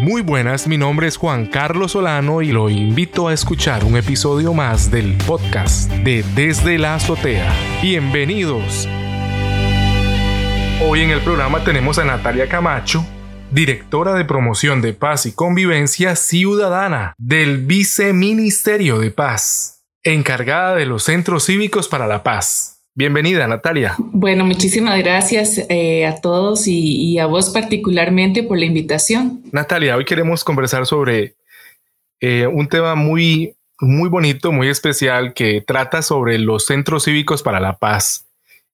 Muy buenas, mi nombre es Juan Carlos Solano y lo invito a escuchar un episodio más del podcast de Desde la Azotea. Bienvenidos. Hoy en el programa tenemos a Natalia Camacho, directora de promoción de paz y convivencia ciudadana del Viceministerio de Paz, encargada de los centros cívicos para la paz. Bienvenida, Natalia. Bueno, muchísimas gracias eh, a todos y, a vos particularmente por la invitación. Natalia, hoy queremos conversar sobre eh, un tema muy, muy bonito, muy especial que trata sobre los centros cívicos para la paz.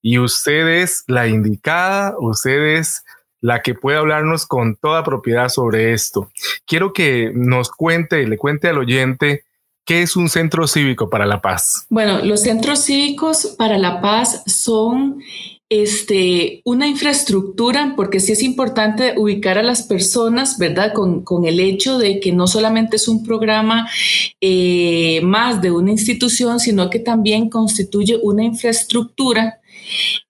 Y usted es la indicada, usted es la que puede hablarnos con toda propiedad sobre esto. Quiero que nos cuente, le cuente al oyente ¿Qué es un centro cívico para la paz? Bueno, los centros cívicos para la paz son este, una infraestructura, porque sí es importante ubicar a las personas, ¿verdad? Con, el hecho de que no solamente es un programa eh, más de una institución, sino que también constituye una infraestructura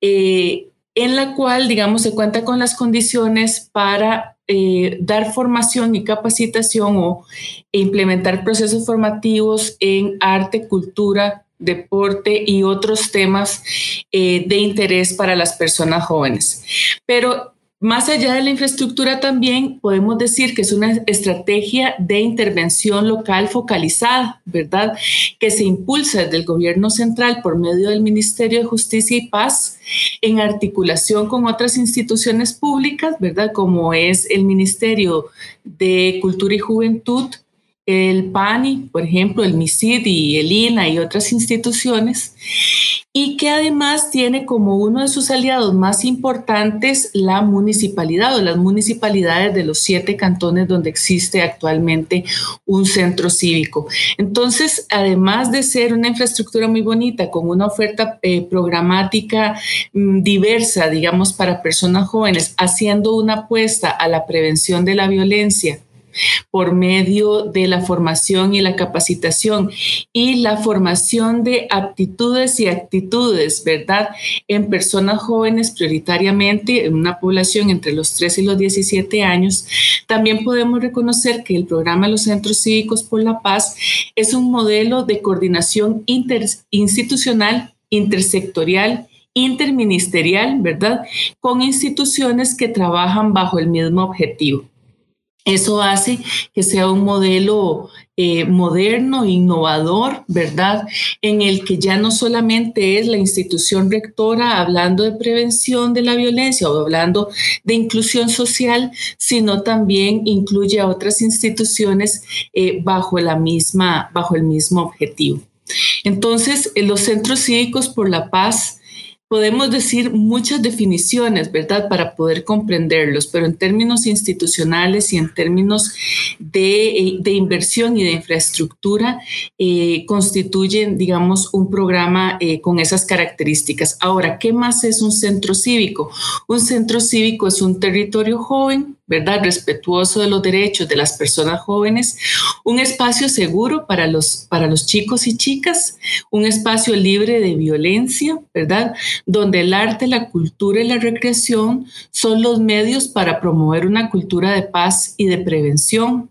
eh, en la cual, digamos, se cuenta con las condiciones para eh, dar formación y capacitación o implementar procesos formativos en arte, cultura, deporte y otros temas eh, de interés para las personas jóvenes. Pero más allá de la infraestructura también podemos decir que es una estrategia de intervención local focalizada, ¿verdad? Que se impulsa desde el gobierno central por medio del Ministerio de Justicia y Paz en articulación con otras instituciones públicas, ¿verdad? Como es el Ministerio de Cultura y Juventud, el PANI, por ejemplo, el MISID y el INA y otras instituciones, y que además tiene como uno de sus aliados más importantes la municipalidad o las municipalidades de los siete cantones donde existe actualmente un centro cívico. Entonces, además de ser una infraestructura muy bonita, con una oferta eh, programática mm, diversa, digamos, para personas jóvenes, haciendo una apuesta a la prevención de la violencia, por medio de la formación y la capacitación y la formación de aptitudes y actitudes, ¿verdad? En personas jóvenes prioritariamente, en una población entre los 13 y los 17 años, también podemos reconocer que el programa Los Centros Cívicos por la Paz es un modelo de coordinación interinstitucional, intersectorial, interministerial, ¿verdad? Con instituciones que trabajan bajo el mismo objetivo. Eso hace que sea un modelo eh, moderno, innovador, ¿verdad? En el que ya no solamente es la institución rectora hablando de prevención de la violencia o hablando de inclusión social, sino también incluye a otras instituciones eh, bajo, la misma, bajo el mismo objetivo. Entonces, los centros cívicos por la paz podemos decir muchas definiciones, ¿verdad? Para poder comprenderlos, pero en términos institucionales y en términos de, eh, inversión y de infraestructura, eh, constituyen, digamos, un programa eh, con esas características. Ahora, ¿qué más es un centro cívico? Un centro cívico es un territorio joven ¿verdad? Respetuoso de los derechos de las personas jóvenes, un espacio seguro para los, para los chicos y chicas, un espacio libre de violencia, ¿verdad? Donde el arte, la cultura y la recreación son los medios para promover una cultura de paz y de prevención,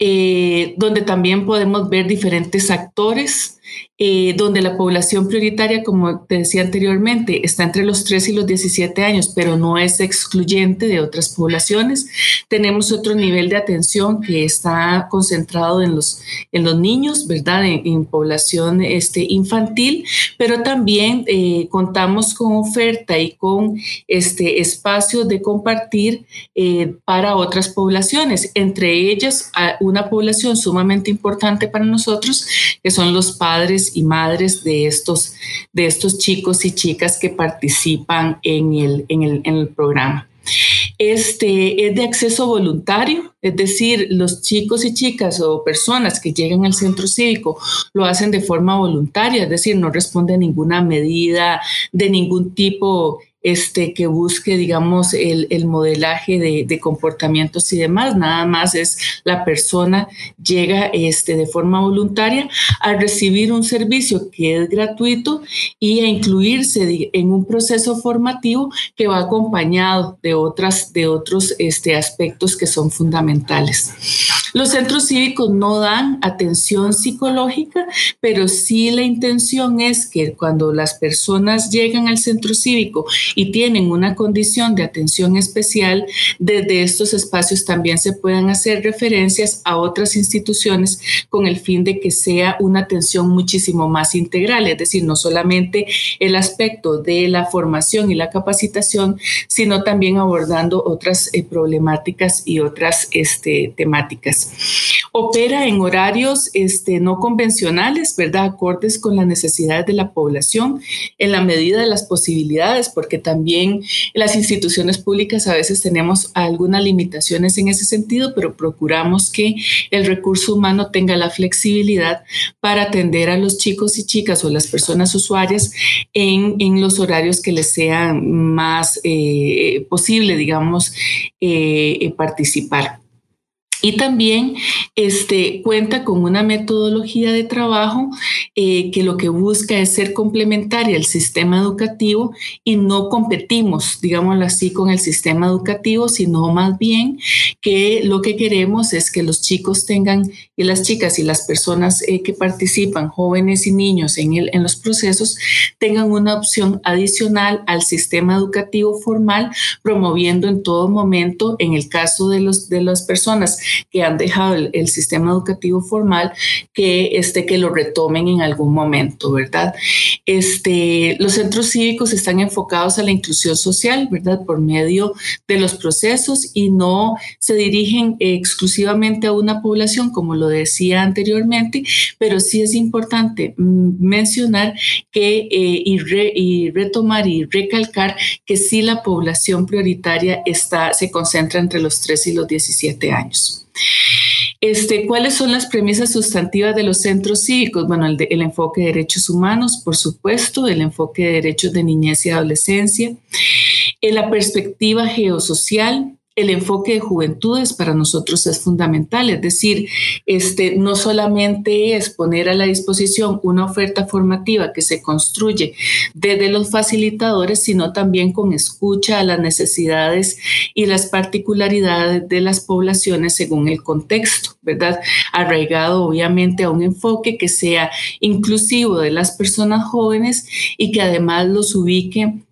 eh, donde también podemos ver diferentes actores eh, donde la población prioritaria, como te decía anteriormente, está entre los 3 y los 17 años, pero no es excluyente de otras poblaciones. Tenemos otro nivel de atención que está concentrado en los, en los niños, ¿verdad? En, población este, infantil, pero también eh, contamos con oferta y con este, espacios de compartir eh, para otras poblaciones, entre ellas una población sumamente importante para nosotros, que son los padres y madres de estos, de estos chicos y chicas que participan en el, en el, en el programa. Este es de acceso voluntario, es decir, los chicos y chicas o personas que llegan al centro cívico lo hacen de forma voluntaria, es decir, no responde a ninguna medida de ningún tipo este, que busque, digamos, el, modelaje de, comportamientos y demás. Nada más es la persona llega este, de forma voluntaria a recibir un servicio que es gratuito y a incluirse en un proceso formativo que va acompañado de, otras, de otros este, aspectos que son fundamentales. Los centros cívicos no dan atención psicológica, pero sí la intención es que cuando las personas llegan al centro cívico y tienen una condición de atención especial, desde estos espacios también se puedan hacer referencias a otras instituciones con el fin de que sea una atención muchísimo más integral, es decir, no solamente el aspecto de la formación y la capacitación, sino también abordando otras eh, problemáticas y otras este, temáticas. Opera en horarios este, no convencionales, ¿verdad? Acordes con las necesidades de la población en la medida de las posibilidades, porque también las instituciones públicas a veces tenemos algunas limitaciones en ese sentido, pero procuramos que el recurso humano tenga la flexibilidad para atender a los chicos y chicas o las personas usuarias en, los horarios que les sean más eh, posible, digamos, eh, participar. Y también este, cuenta con una metodología de trabajo eh, que lo que busca es ser complementaria al sistema educativo y no competimos, digámoslo así, con el sistema educativo, sino más bien que lo que queremos es que los chicos tengan y las chicas y las personas eh, que participan, jóvenes y niños en, el, en los procesos, tengan una opción adicional al sistema educativo formal, promoviendo en todo momento, en el caso de, los, de las personas que han dejado el, sistema educativo formal, que, este, que lo retomen en algún momento, ¿verdad? Este, los centros cívicos están enfocados a la inclusión social, ¿verdad? Por medio de los procesos y no se dirigen exclusivamente a una población, como lo decía anteriormente, pero sí es importante mm, mencionar que eh, y, retomar y recalcar que sí la población prioritaria está, se concentra entre los 3 y los 17 años. Este, ¿Cuáles son las premisas sustantivas de los centros cívicos? Bueno, el, el, enfoque de derechos humanos, por supuesto, el enfoque de derechos de niñez y adolescencia, en la perspectiva geosocial, el enfoque de juventudes para nosotros es fundamental, es decir, este, no solamente es poner a la disposición una oferta formativa que se construye desde los facilitadores, sino también con escucha a las necesidades y las particularidades de las poblaciones según el contexto, ¿verdad? Arraigado obviamente a un enfoque que sea inclusivo de las personas jóvenes y que además los ubique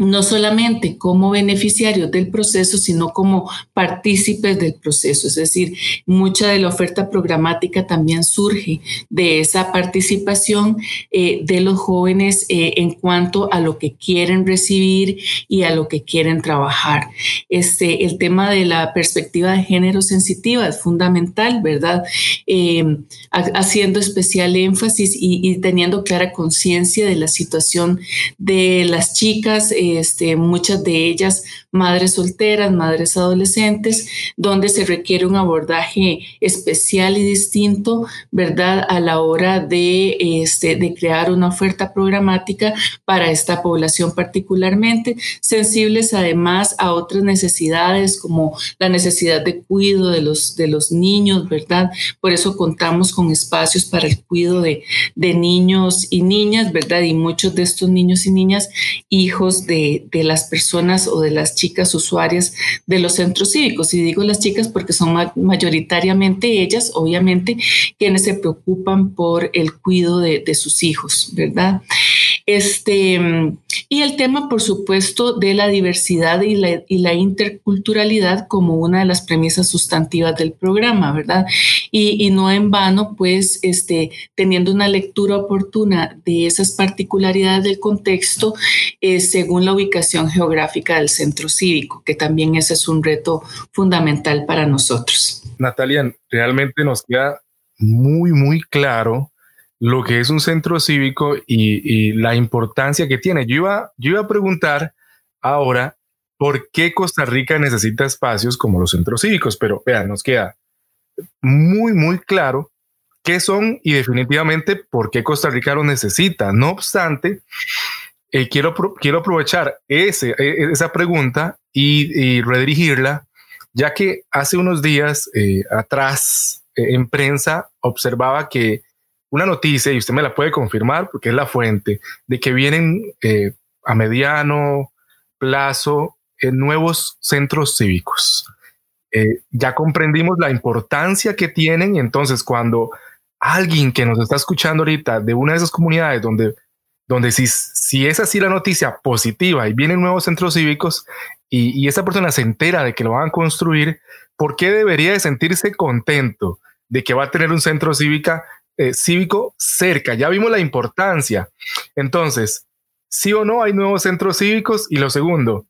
no solamente como beneficiarios del proceso, sino como partícipes del proceso. Es decir, mucha de la oferta programática también surge de esa participación eh, de los jóvenes eh, en cuanto a lo que quieren recibir y a lo que quieren trabajar. Este, el tema de la perspectiva de género sensitiva es fundamental, ¿verdad? Eh, haciendo especial énfasis y, y teniendo clara conciencia de la situación de las chicas este, muchas de ellas madres solteras, madres adolescentes, donde se requiere un abordaje especial y distinto, ¿verdad? A la hora de, este, de crear una oferta programática para esta población particularmente, sensibles además a otras necesidades como la necesidad de cuidado de los, de los niños, ¿verdad? Por eso contamos con espacios para el cuidado de, de niños y niñas, ¿verdad? Y muchos de estos niños y niñas, hijos de, de las personas o de las chicas usuarias de los centros cívicos. Y digo las chicas porque son mayoritariamente ellas, obviamente, quienes se preocupan por el cuidado de, sus hijos, ¿verdad? Este, y el tema, por supuesto, de la diversidad y la, interculturalidad como una de las premisas sustantivas del programa, ¿verdad? Y, y, no en vano, pues, este, teniendo una lectura oportuna de esas particularidades del contexto eh, según la ubicación geográfica del centro cívico, que también ese es un reto fundamental para nosotros. Natalia, realmente nos queda muy, muy claro lo que es un centro cívico y, la importancia que tiene. Yo iba, yo iba a preguntar ahora por qué Costa Rica necesita espacios como los centros cívicos, pero vean, nos queda muy, muy claro qué son y definitivamente por qué Costa Rica lo necesita. No obstante, eh, quiero, quiero aprovechar ese, e, e, esa pregunta y, redirigirla, ya que hace unos días eh, atrás en prensa observaba que una noticia, y usted me la puede confirmar porque es la fuente, de que vienen a mediano plazo nuevos centros cívicos. ya comprendimos la importancia que tienen y entonces cuando alguien que nos está escuchando ahorita de una de esas comunidades donde, donde si, si es así la noticia positiva y vienen nuevos centros cívicos y, esa persona se entera de que lo van a construir, ¿por qué debería de sentirse contento de que va a tener un centro cívica, eh, cívico cerca? Ya vimos la importancia. Entonces, sí o no hay nuevos centros cívicos. Y lo segundo,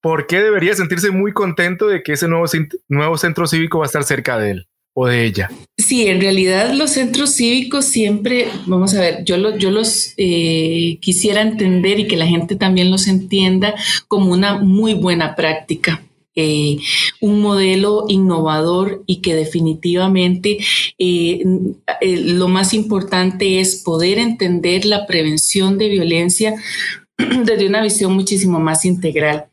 ¿por qué debería sentirse muy contento de que ese nuevo, nuevo centro cívico va a estar cerca de él? o de ella? Sí, en realidad los centros cívicos siempre, vamos a ver, yo, yo los eh, quisiera entender y que la gente también los entienda como una muy buena práctica. Eh, un modelo innovador y que definitivamente eh, lo más importante es poder entender la prevención de violencia desde una visión muchísimo más integral.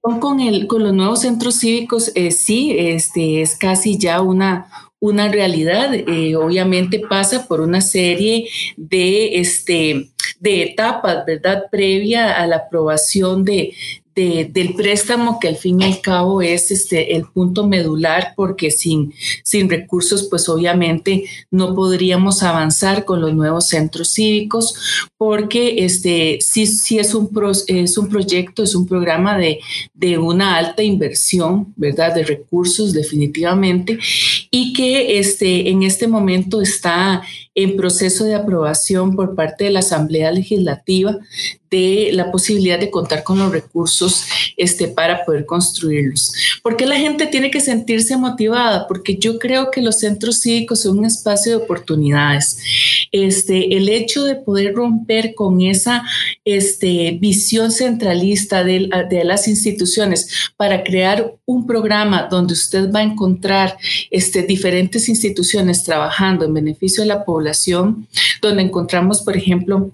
Con, el, con los nuevos centros cívicos, eh, sí, este, es casi ya una, una realidad. Eh, obviamente pasa por una serie de, este, de etapas, ¿verdad? Previa a la aprobación de, del préstamo que al fin y al cabo es este, el punto medular porque sin, sin recursos pues obviamente no podríamos avanzar con los nuevos centros cívicos porque este, sí, es, un es un proyecto, es un programa de, de una alta inversión, ¿verdad? De recursos definitivamente y que este, en este momento está en proceso de aprobación por parte de la Asamblea Legislativa de la posibilidad de contar con los recursos este, para poder construirlos. ¿Por qué la gente tiene que sentirse motivada? Porque yo creo que los centros cívicos son un espacio de oportunidades. Este, el hecho de poder romper con esa este, visión centralista de, de las instituciones para crear un programa donde usted va a encontrar este, diferentes instituciones trabajando en beneficio de la población, donde encontramos, por ejemplo,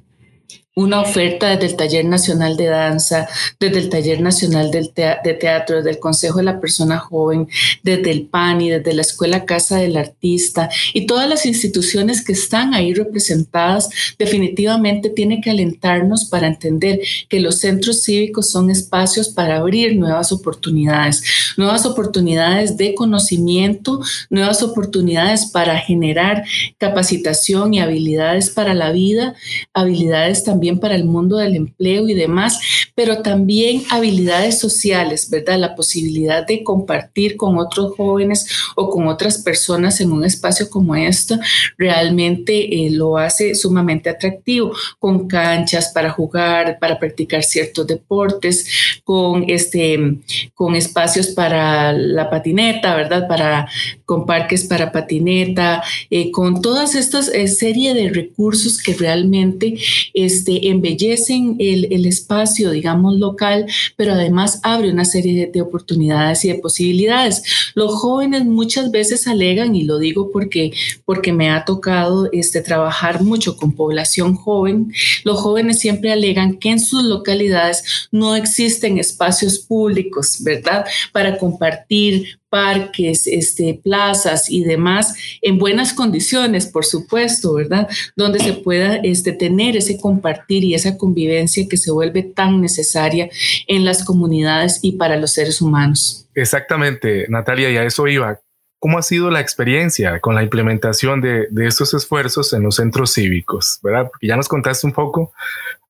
una oferta desde el Taller Nacional de Danza, desde el Taller Nacional de Teatro, desde el Consejo de la Persona Joven, desde el PANI, desde la Escuela Casa del Artista y todas las instituciones que están ahí representadas, definitivamente tiene que alentarnos para entender que los centros cívicos son espacios para abrir nuevas oportunidades, nuevas oportunidades de conocimiento, nuevas oportunidades para generar capacitación y habilidades para la vida, habilidades también para el mundo del empleo y demás, pero también habilidades sociales, ¿verdad? La posibilidad de compartir con otros jóvenes o con otras personas en un espacio como este realmente eh, lo hace sumamente atractivo, con canchas para jugar, para practicar ciertos deportes, con, este, con espacios para la patineta, ¿verdad? Para, con parques para patineta, eh, con todas estas eh, serie de recursos que realmente este, embellecen el, espacio, digamos, local, pero además abre una serie de, oportunidades y de posibilidades. Los jóvenes muchas veces alegan, y lo digo porque, porque me ha tocado este, trabajar mucho con población joven, los jóvenes siempre alegan que en sus localidades no existen espacios públicos, ¿verdad? Para compartir, parques, este, plazas y demás en buenas condiciones, por supuesto, ¿verdad? Donde se pueda este, tener ese compartir y esa convivencia que se vuelve tan necesaria en las comunidades y para los seres humanos. Exactamente, Natalia, y a eso iba. ¿Cómo ha sido la experiencia con la implementación de, de estos esfuerzos en los centros cívicos? ¿Verdad? Porque ya nos contaste un poco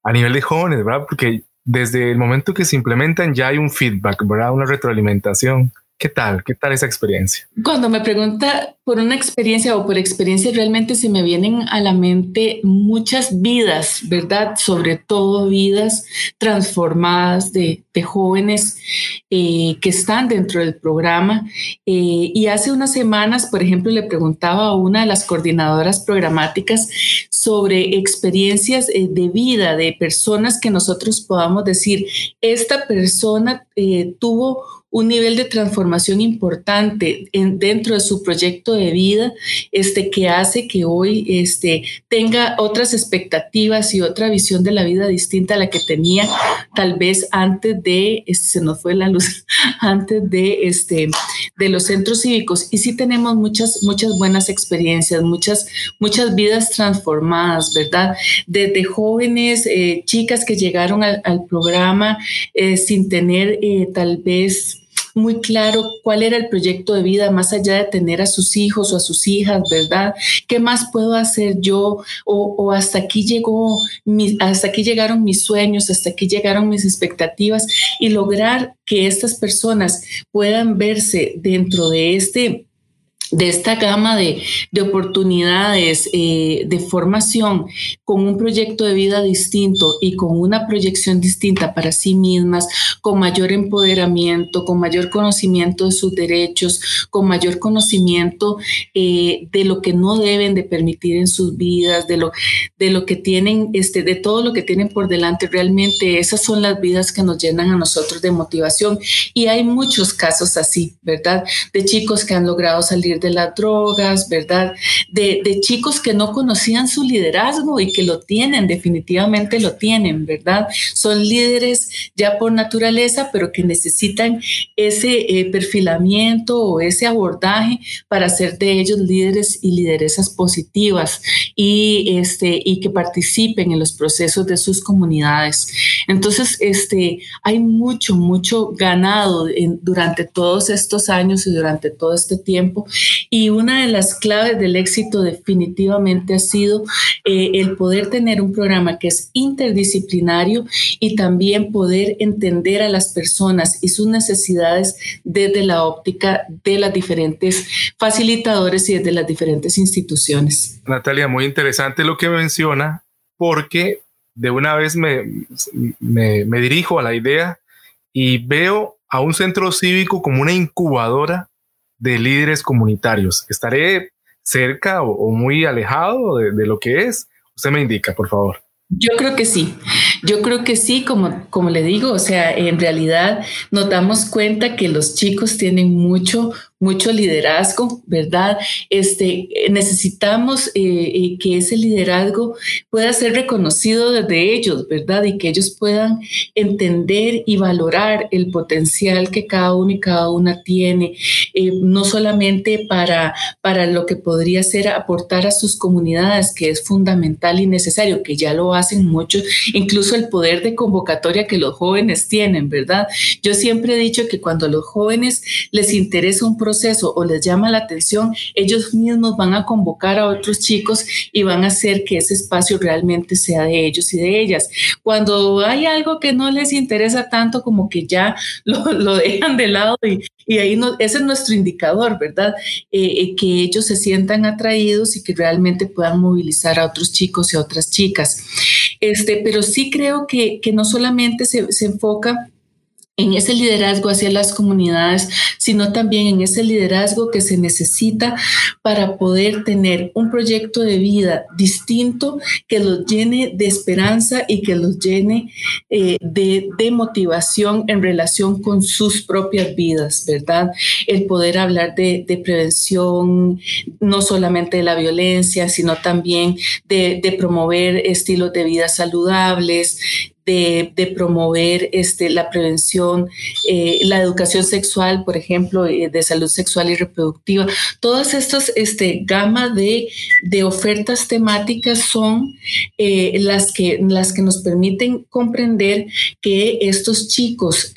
a nivel de jóvenes, ¿verdad? Porque desde el momento que se implementan ya hay un feedback, ¿verdad? Una retroalimentación. ¿Qué tal? ¿Qué tal esa experiencia? Cuando me pregunta por una experiencia o por experiencia, realmente se me vienen a la mente muchas vidas, ¿verdad? Sobre todo vidas transformadas de, jóvenes eh, que están dentro del programa. Eh, y hace unas semanas, por ejemplo, le preguntaba a una de las coordinadoras programáticas sobre experiencias eh, de vida de personas que nosotros podamos decir, esta persona tuvo un nivel de transformación importante en, dentro de su proyecto de vida este, que hace que hoy este, tenga otras expectativas y otra visión de la vida distinta a la que tenía tal vez antes de, este, se nos fue la luz, antes de, este, de los centros cívicos. Y sí tenemos muchas, muchas buenas experiencias, muchas, muchas vidas transformadas, ¿verdad? Desde jóvenes, eh, chicas que llegaron al, programa eh, sin tener eh, tal vez muy claro cuál era el proyecto de vida, más allá de tener a sus hijos o a sus hijas, ¿verdad? ¿Qué más puedo hacer yo? O, hasta aquí llegó, hasta aquí llegaron mis sueños, hasta aquí llegaron mis expectativas y lograr que estas personas puedan verse dentro de este de esta gama de, oportunidades eh, de formación con un proyecto de vida distinto y con una proyección distinta para sí mismas, con mayor empoderamiento, con mayor conocimiento de sus derechos, con mayor conocimiento eh, de lo que no deben de permitir en sus vidas, de lo, de lo que tienen, este, de todo lo que tienen por delante. Realmente esas son las vidas que nos llenan a nosotros de motivación. Y hay muchos casos así, ¿verdad? De chicos que han logrado salir de las drogas, ¿verdad? De, chicos que no conocían su liderazgo y que lo tienen, definitivamente lo tienen, ¿verdad? Son líderes ya por naturaleza, pero que necesitan ese eh, perfilamiento o ese abordaje para hacer de ellos líderes y lideresas positivas y, este, y que participen en los procesos de sus comunidades. Entonces, este, hay mucho, mucho ganado durante todos estos años y durante todo este tiempo y una de las claves del éxito definitivamente ha sido eh, el poder tener un programa que es interdisciplinario y también poder entender a las personas y sus necesidades desde la óptica de las diferentes facilitadores y desde las diferentes instituciones. Natalia, muy interesante lo que menciona porque de una vez me, me, dirijo a la idea y veo a un centro cívico como una incubadora de líderes comunitarios. ¿Estaré cerca o, muy alejado de, de, lo que es? Usted me indica, por favor. Yo creo que sí. Yo creo que sí, como, como le digo, o sea, en realidad nos damos cuenta que los chicos tienen mucho, mucho liderazgo, ¿verdad? Este, necesitamos eh, eh, que ese liderazgo pueda ser reconocido desde ellos, ¿verdad? Y que ellos puedan entender y valorar el potencial que cada uno y cada una tiene, eh, no solamente para, para lo que podría ser aportar a sus comunidades, que es fundamental y necesario, que ya lo hacen muchos, incluso el poder de convocatoria que los jóvenes tienen, ¿verdad? Yo siempre he dicho que cuando a los jóvenes les interesa un proceso o les llama la atención, ellos mismos van a convocar a otros chicos y van a hacer que ese espacio realmente sea de ellos y de ellas. Cuando hay algo que no les interesa tanto, como que ya lo, dejan de lado y, y ahí ese es nuestro indicador, ¿verdad? Eh, eh, que ellos se sientan atraídos y que realmente puedan movilizar a otros chicos y a otras chicas. Este, pero sí creo que, que no solamente se, se enfoca en ese liderazgo hacia las comunidades, sino también en ese liderazgo que se necesita para poder tener un proyecto de vida distinto que los llene de esperanza y que los llene eh, de, motivación en relación con sus propias vidas, ¿verdad? El poder hablar de, prevención, no solamente de la violencia, sino también de, de promover estilos de vida saludables, de, promover este, la prevención, eh, la educación sexual, por ejemplo, eh, de salud sexual y reproductiva. Todas estas este, de, de ofertas temáticas son eh, las, que, las que nos permiten comprender que estos chicos,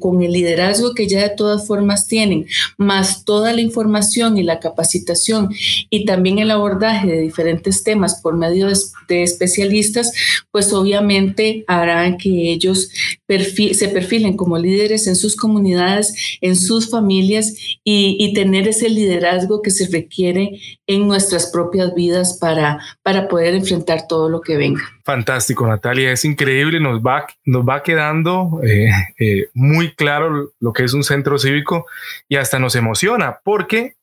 con el liderazgo que ya de todas formas tienen, más toda la información y la capacitación y también el abordaje de diferentes temas por medio de, de especialistas, pues obviamente harán que ellos se perfilen como líderes en sus comunidades, en sus familias y, tener ese liderazgo que se requiere en nuestras propias vidas para, para poder enfrentar todo lo que venga. Fantástico, Natalia, es increíble, nos va, nos va quedando eh, eh, muy claro lo que es un centro cívico y hasta nos emociona porque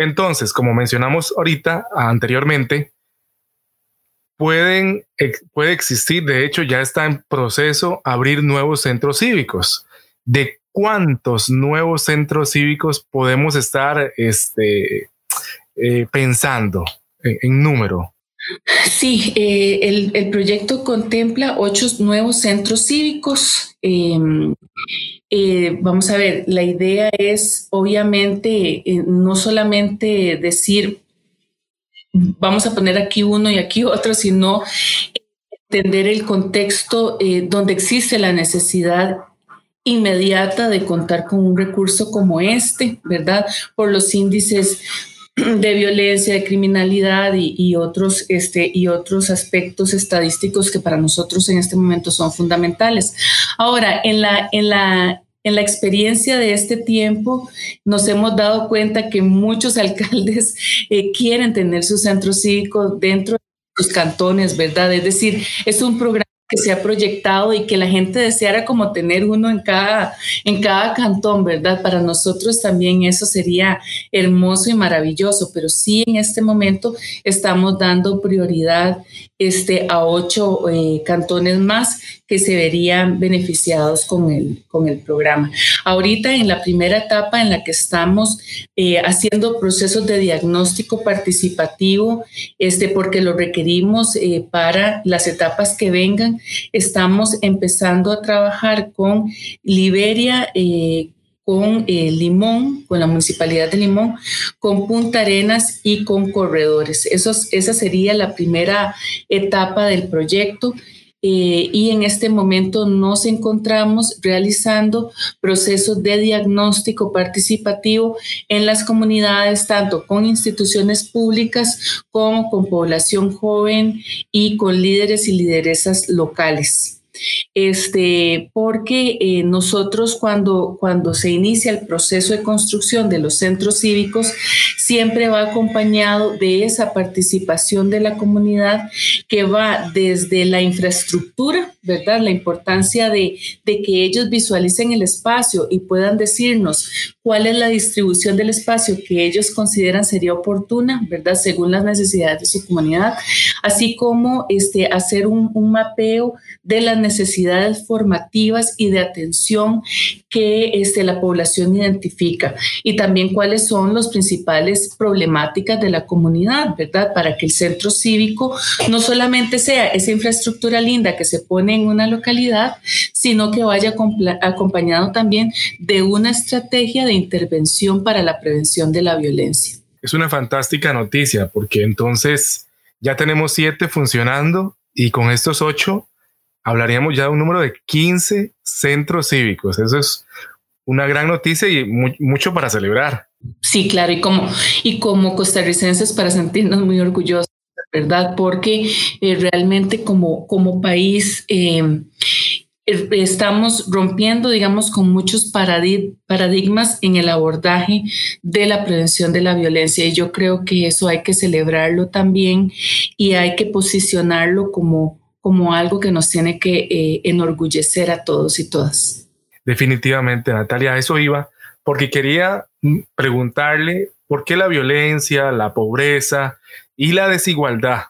entonces, como mencionamos ahorita anteriormente, pueden, puede existir, de hecho ya está en proceso abrir nuevos centros cívicos. ¿De cuántos nuevos centros cívicos podemos estar este, eh, pensando en, número? Sí, eh, el, proyecto contempla ocho nuevos centros cívicos. Em, vamos a ver, la idea es obviamente no solamente decir, vamos a poner aquí uno y aquí otro, sino entender el contexto donde existe la necesidad inmediata de contar con un recurso como este, ¿verdad? Por los índices de violencia, de criminalidad y, otros, este, y otros aspectos estadísticos que para nosotros en este momento son fundamentales. Ahora, en la, en la, en la experiencia de este tiempo nos hemos dado cuenta que muchos alcaldes eh, quieren tener su centro cívico dentro de sus cantones, ¿verdad? Es decir, es un programa que se ha proyectado y que la gente deseara como tener uno en cada, en cada cantón, ¿verdad? Para nosotros también eso sería hermoso y maravilloso, pero sí en este momento estamos dando prioridad este, a ocho eh, cantones más que se verían beneficiados con el, con el programa. Ahorita en la primera etapa en la que estamos eh, haciendo procesos de diagnóstico participativo, este, porque lo requerimos eh, para las etapas que vengan, estamos empezando a trabajar con Liberia eh, con Limón, con la Municipalidad de Limón, con Punta Arenas y con corredores. esa sería la primera etapa del proyecto. Eh, y en este momento nos encontramos realizando procesos de diagnóstico participativo en las comunidades, tanto con instituciones públicas como con población joven y con líderes y lideresas locales este, porque eh, nosotros cuando, cuando se inicia el proceso de construcción de los centros cívicos, siempre va acompañado de esa participación de la comunidad que va desde la infraestructura, ¿verdad? La importancia de, de que ellos visualicen el espacio y puedan decirnos cuál es la distribución del espacio que ellos consideran sería oportuna, ¿verdad? Según las necesidades de su comunidad, así como este, hacer un, un mapeo de las necesidades formativas y de atención que este, la población identifica y también cuáles son las principales problemáticas de la comunidad, ¿verdad? Para que el centro cívico no solamente sea esa infraestructura linda que se pone en una localidad, sino que vaya acompañado también de una estrategia de intervención para la prevención de la violencia. Es una fantástica noticia porque entonces ya tenemos siete funcionando y con estos ocho hablaríamos ya de un número de 15 centros cívicos. Eso es una gran noticia y mucho para celebrar. Sí, claro, y como, y como costarricenses para sentirnos muy orgullosos, ¿verdad? Porque eh, realmente como, como país eh, er, estamos rompiendo, digamos, con muchos paradigmas en el abordaje de la prevención de la violencia. Y yo creo que eso hay que celebrarlo también y hay que posicionarlo como como algo que nos tiene que eh, enorgullecer a todos y todas. Definitivamente, Natalia, eso iba, porque quería mm, preguntarle por qué la violencia, la pobreza y la desigualdad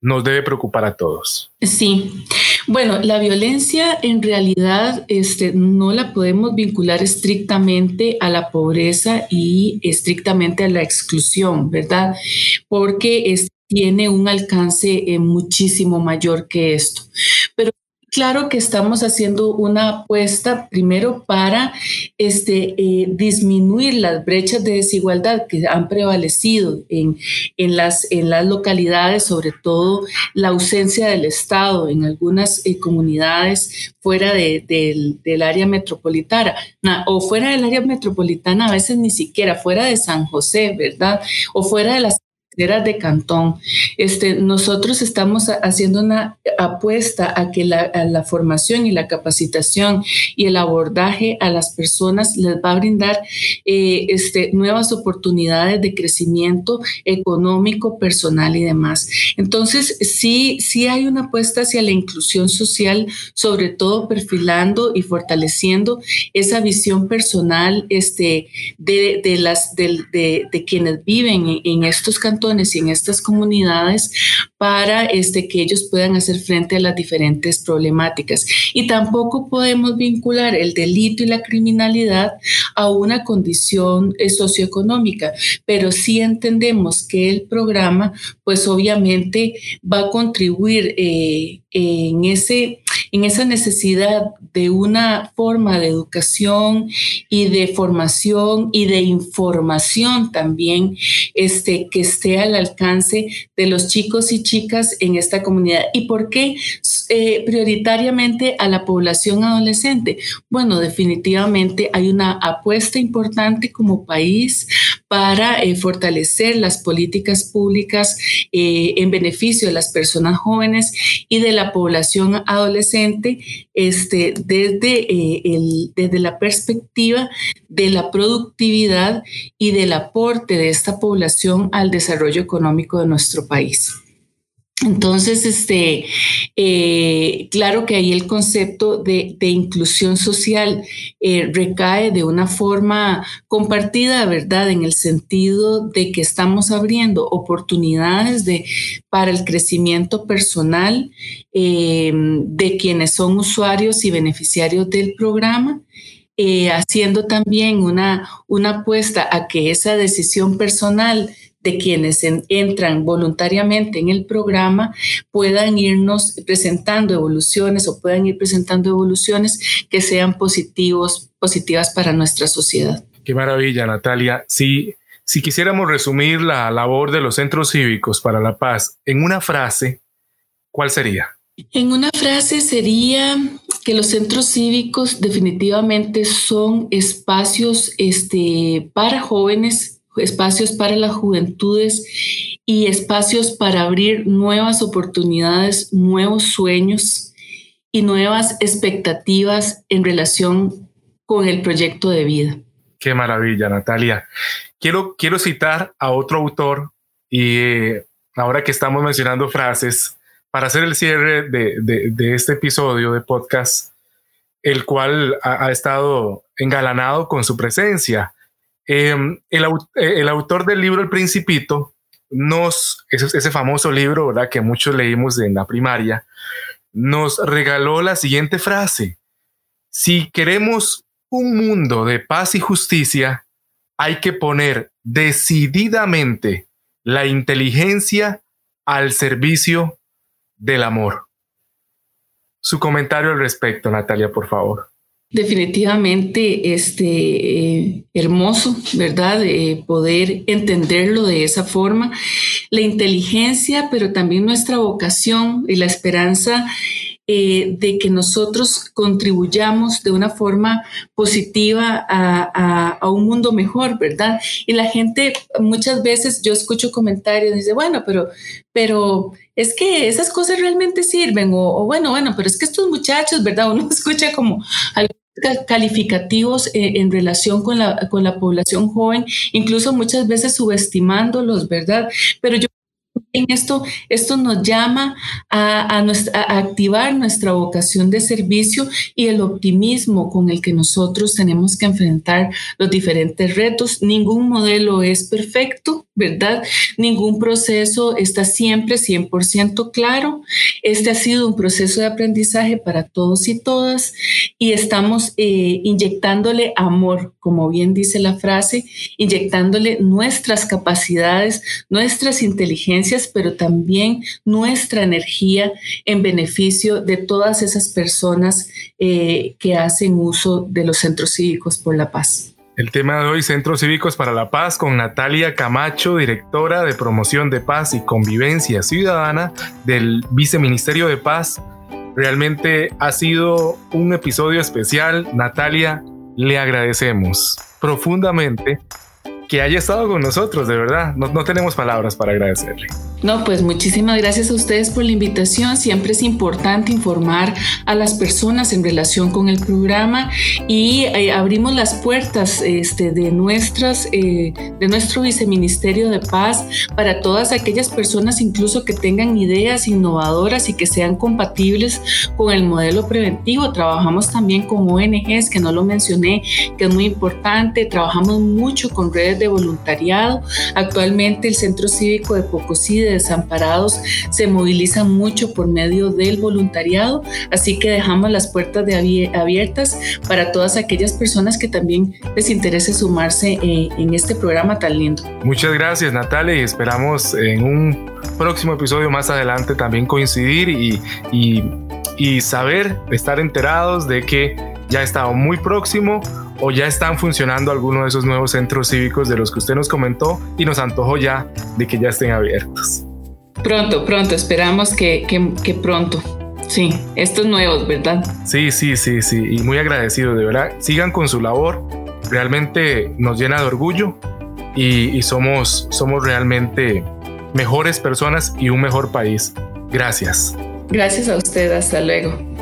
nos debe preocupar a todos. Sí, bueno, la violencia en realidad este, no la podemos vincular estrictamente a la pobreza y estrictamente a la exclusión, ¿verdad? Porque es, tiene un alcance eh, muchísimo mayor que esto. Pero claro que estamos haciendo una apuesta primero para este, eh, disminuir las brechas de desigualdad que han prevalecido en, en, las, en las localidades, sobre todo la ausencia del Estado en algunas eh, comunidades fuera del, del, área metropolitana o fuera del área metropolitana, a veces ni siquiera fuera de San José, ¿verdad? O fuera de las de cantón. Este, nosotros estamos haciendo una apuesta a que la, la, formación y la capacitación y el abordaje a las personas les va a brindar eh, este, nuevas oportunidades de crecimiento económico, personal y demás. Entonces, sí, sí hay una apuesta hacia la inclusión social, sobre todo perfilando y fortaleciendo esa visión personal este, de, de las, de, quienes viven en, en estos cantones y en estas comunidades para este, que ellos puedan hacer frente a las diferentes problemáticas. Y tampoco podemos vincular el delito y la criminalidad a una condición eh, socioeconómica, pero sí entendemos que el programa, pues obviamente va a contribuir eh, en, ese, en esa necesidad de una forma de educación y de formación y de información también este, que esté al alcance de los chicos y chicas en esta comunidad. ¿Y por qué eh, prioritariamente a la población adolescente? Bueno, definitivamente hay una apuesta importante como país para eh, fortalecer las políticas públicas eh, en beneficio de las personas jóvenes y de la población adolescente este, el, desde la perspectiva de la productividad y del aporte de esta población al desarrollo económico de nuestro país. Entonces, este, eh, claro que ahí el concepto de, inclusión social eh, recae de una forma compartida, ¿verdad? En el sentido de que estamos abriendo oportunidades de, para el crecimiento personal eh, de quienes son usuarios y beneficiarios del programa. haciendo también una, una apuesta a que esa decisión personal de quienes entran voluntariamente en el programa puedan irnos presentando evoluciones o puedan ir presentando evoluciones que sean positivos, positivas para nuestra sociedad. Qué maravilla, Natalia. Si, si quisiéramos resumir la labor de los centros cívicos para la paz en una frase, ¿cuál sería? En una frase sería que los centros cívicos definitivamente son espacios este, para jóvenes espacios para las juventudes y espacios para abrir nuevas oportunidades, nuevos sueños y nuevas expectativas en relación con el proyecto de vida. Qué maravilla, Natalia. Quiero, quiero citar a otro autor y eh, ahora que estamos mencionando frases, para hacer el cierre de, este episodio de podcast, el cual ha, ha estado engalanado con su presencia. Em, el, eh, el, autor del libro El Principito, nos, ese, famoso libro que muchos leímos en la primaria, nos regaló la siguiente frase. Si queremos un mundo de paz y justicia, hay que poner decididamente la inteligencia al servicio del amor. Su comentario al respecto, Natalia, por favor. Definitivamente, este, eh, hermoso, ¿verdad? poder entenderlo de esa forma. La inteligencia, pero también nuestra vocación y la esperanza eh, de que nosotros contribuyamos de una forma positiva a, un mundo mejor, ¿verdad? Y la gente muchas veces, yo escucho comentarios, dice, bueno, pero, pero es que esas cosas realmente sirven, o, bueno, bueno, pero es que estos muchachos, ¿verdad? Uno escucha como calificativos eh, en relación con la, con la población joven, incluso muchas veces subestimándolos, ¿verdad? Pero yo esto, esto nos llama a, a, activar nuestra vocación de servicio y el optimismo con el que nosotros tenemos que enfrentar los diferentes retos. Ningún modelo es perfecto, ¿verdad? Ningún proceso está siempre 100% claro. Este ha sido un proceso de aprendizaje para todos y todas y estamos eh, inyectándole amor, como bien dice la frase, inyectándole nuestras capacidades, nuestras inteligencias pero también nuestra energía en beneficio de todas esas personas eh, que hacen uso de los centros cívicos por la paz. El tema de hoy, Centros Cívicos para la Paz, con Natalia Camacho, directora de Promoción de Paz y Convivencia Ciudadana del Viceministerio de Paz. Realmente ha sido un episodio especial. Natalia, le agradecemos profundamente que haya estado con nosotros, de verdad. No, no tenemos palabras para agradecerle. No, pues muchísimas gracias a ustedes por la invitación. Siempre es importante informar a las personas en relación con el programa y eh, abrimos las puertas este, de, nuestras, eh, de nuestro viceministerio de paz para todas aquellas personas incluso que tengan ideas innovadoras y que sean compatibles con el modelo preventivo. Trabajamos también con ONGs, que no lo mencioné, que es muy importante. Trabajamos mucho con redes de voluntariado. Actualmente el Centro Cívico de Pocosí de Desamparados se moviliza mucho por medio del voluntariado, así que dejamos las puertas de abiertas para todas aquellas personas que también les interese sumarse eh, en este programa tan lindo. Muchas gracias Natalia y esperamos en un próximo episodio más adelante también coincidir y, y, y saber, estar enterados de que ya está muy próximo o ya están funcionando algunos de esos nuevos centros cívicos de los que usted nos comentó y nos antojó ya de que ya estén abiertos. Pronto, pronto, esperamos que, que, pronto. Sí, estos nuevos, ¿verdad? Sí, sí, sí, sí, y muy agradecido, de verdad. Sigan con su labor, realmente nos llena de orgullo y, y somos, somos realmente mejores personas y un mejor país. Gracias. Gracias a usted, hasta luego.